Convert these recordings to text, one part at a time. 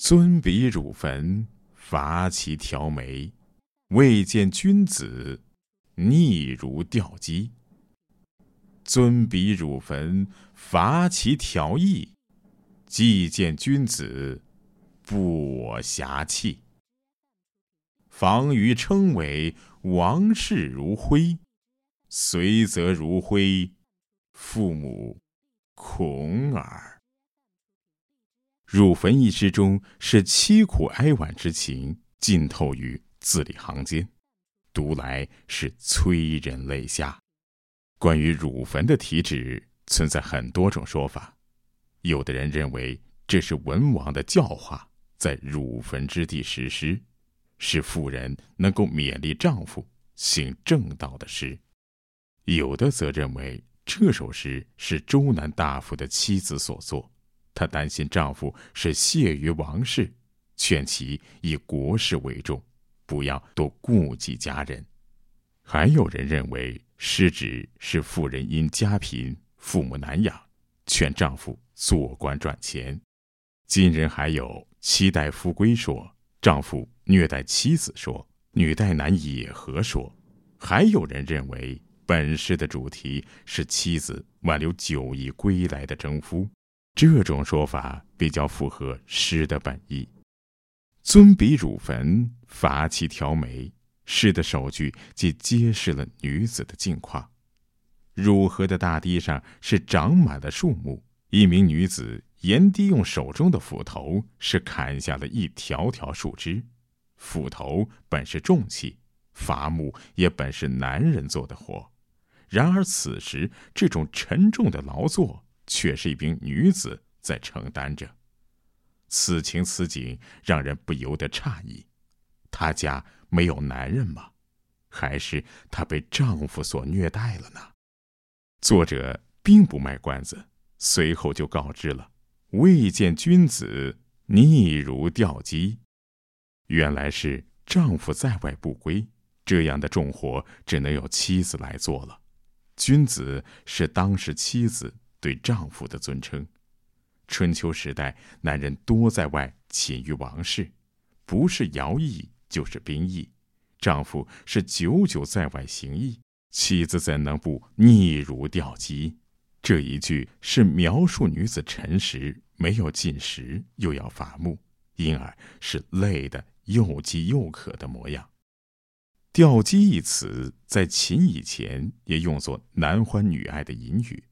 尊比汝坟，伐其条眉；未见君子，逆如吊机。尊比汝坟，伐其条翼；既见君子，不我侠气。防于称为王室如灰，随则如灰，父母恐耳。汝坟一诗中是凄苦哀婉之情浸透于字里行间，读来是催人泪下。关于汝坟的题旨，存在很多种说法。有的人认为这是文王的教化，在汝坟之地实施。是妇人能够勉励丈夫行正道的诗，有的则认为这首诗是周南大夫的妻子所作，她担心丈夫是屑于王室，劝其以国事为重，不要多顾及家人。还有人认为失职是妇人因家贫，父母难养，劝丈夫做官赚钱。今人还有妻待夫归说，丈夫。虐待妻子说，女待男也和说？还有人认为本诗的主题是妻子挽留久已归来的征夫，这种说法比较符合诗的本意。尊比汝坟，伐其条眉。诗的首句即揭示了女子的境况。汝河的大堤上是长满了树木，一名女子沿堤用手中的斧头是砍下了一条条树枝。斧头本是重器，伐木也本是男人做的活，然而此时这种沉重的劳作却是一名女子在承担着。此情此景让人不由得诧异：她家没有男人吗？还是她被丈夫所虐待了呢？作者并不卖关子，随后就告知了：“未见君子，逆如吊鸡。”原来是丈夫在外不归，这样的重活只能由妻子来做了。君子是当时妻子对丈夫的尊称。春秋时代，男人多在外勤于王室，不是徭役就是兵役，丈夫是久久在外行役，妻子怎能不逆如吊机？这一句是描述女子陈实，没有进食，又要伐木，因而是累的。又饥又渴的模样。吊机一词在秦以前也用作男欢女爱的隐语，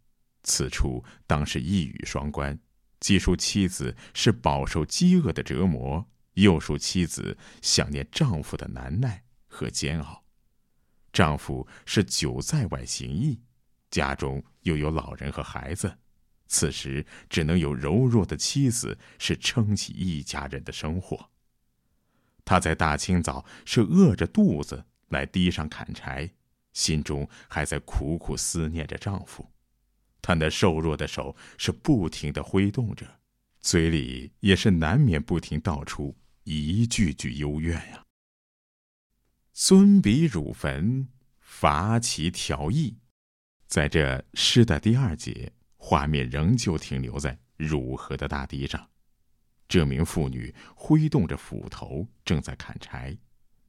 此处当是一语双关，既说妻子是饱受饥饿的折磨，又说妻子想念丈夫的难耐和煎熬。丈夫是久在外行役，家中又有老人和孩子，此时只能有柔弱的妻子是撑起一家人的生活。她在大清早是饿着肚子来堤上砍柴，心中还在苦苦思念着丈夫。他那瘦弱的手是不停的挥动着，嘴里也是难免不停道出一句句幽怨呀。尊比汝坟，伐其条翼。在这诗的第二节，画面仍旧停留在汝河的大堤上。这名妇女挥动着斧头，正在砍柴，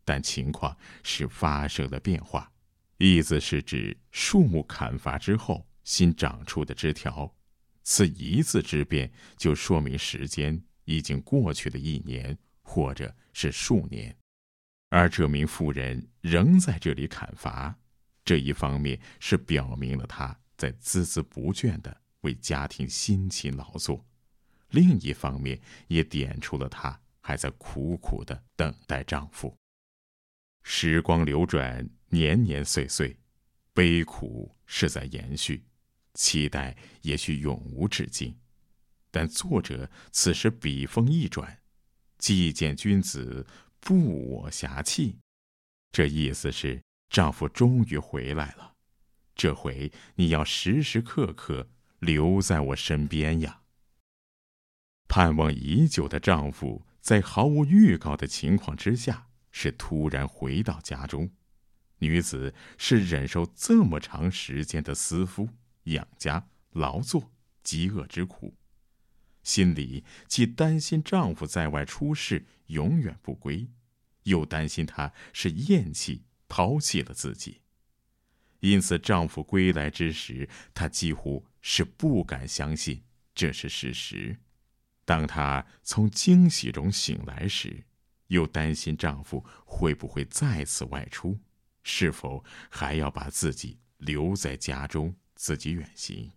但情况是发生了变化。意思是指树木砍伐之后新长出的枝条。此一字之变，就说明时间已经过去了一年，或者是数年。而这名妇人仍在这里砍伐，这一方面是表明了她在孜孜不倦地为家庭辛勤劳作。另一方面，也点出了她还在苦苦的等待丈夫。时光流转，年年岁岁，悲苦是在延续，期待也许永无止境。但作者此时笔锋一转，“既见君子，不我侠气”，这意思是丈夫终于回来了，这回你要时时刻刻留在我身边呀。盼望已久的丈夫，在毫无预告的情况之下，是突然回到家中。女子是忍受这么长时间的思夫、养家、劳作、饥饿之苦，心里既担心丈夫在外出事永远不归，又担心他是厌弃抛弃了自己。因此，丈夫归来之时，她几乎是不敢相信这是事实。当她从惊喜中醒来时，又担心丈夫会不会再次外出，是否还要把自己留在家中，自己远行。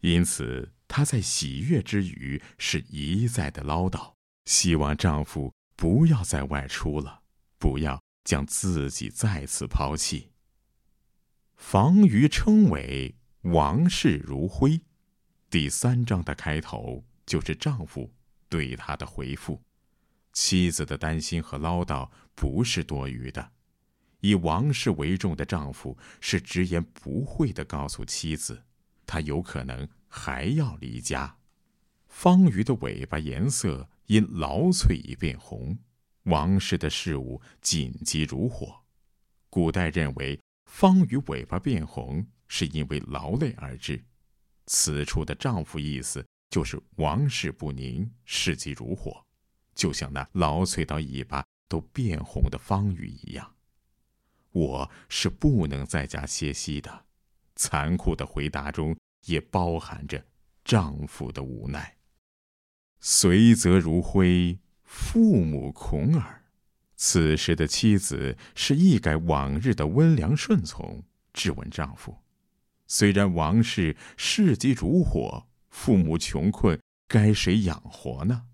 因此，她在喜悦之余是一再的唠叨，希望丈夫不要再外出了，不要将自己再次抛弃。房余称为“王室如灰”，第三章的开头就是丈夫对她的回复。妻子的担心和唠叨不是多余的，以王氏为重的丈夫是直言不讳的告诉妻子，他有可能还要离家。方鱼的尾巴颜色因劳瘁已变红，王氏的事物紧急如火。古代认为。方鱼尾巴变红是因为劳累而致，此处的丈夫意思就是王室不宁，事急如火，就像那劳瘁到尾巴都变红的方鱼一样。我是不能在家歇息的。残酷的回答中也包含着丈夫的无奈。随则如灰，父母恐耳。此时的妻子是一改往日的温良顺从，质问丈夫：“虽然王氏事急如火，父母穷困，该谁养活呢？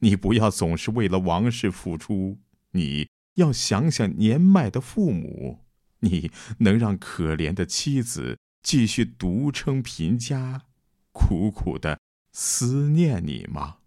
你不要总是为了王氏付出，你要想想年迈的父母。你能让可怜的妻子继续独撑贫家，苦苦的思念你吗？”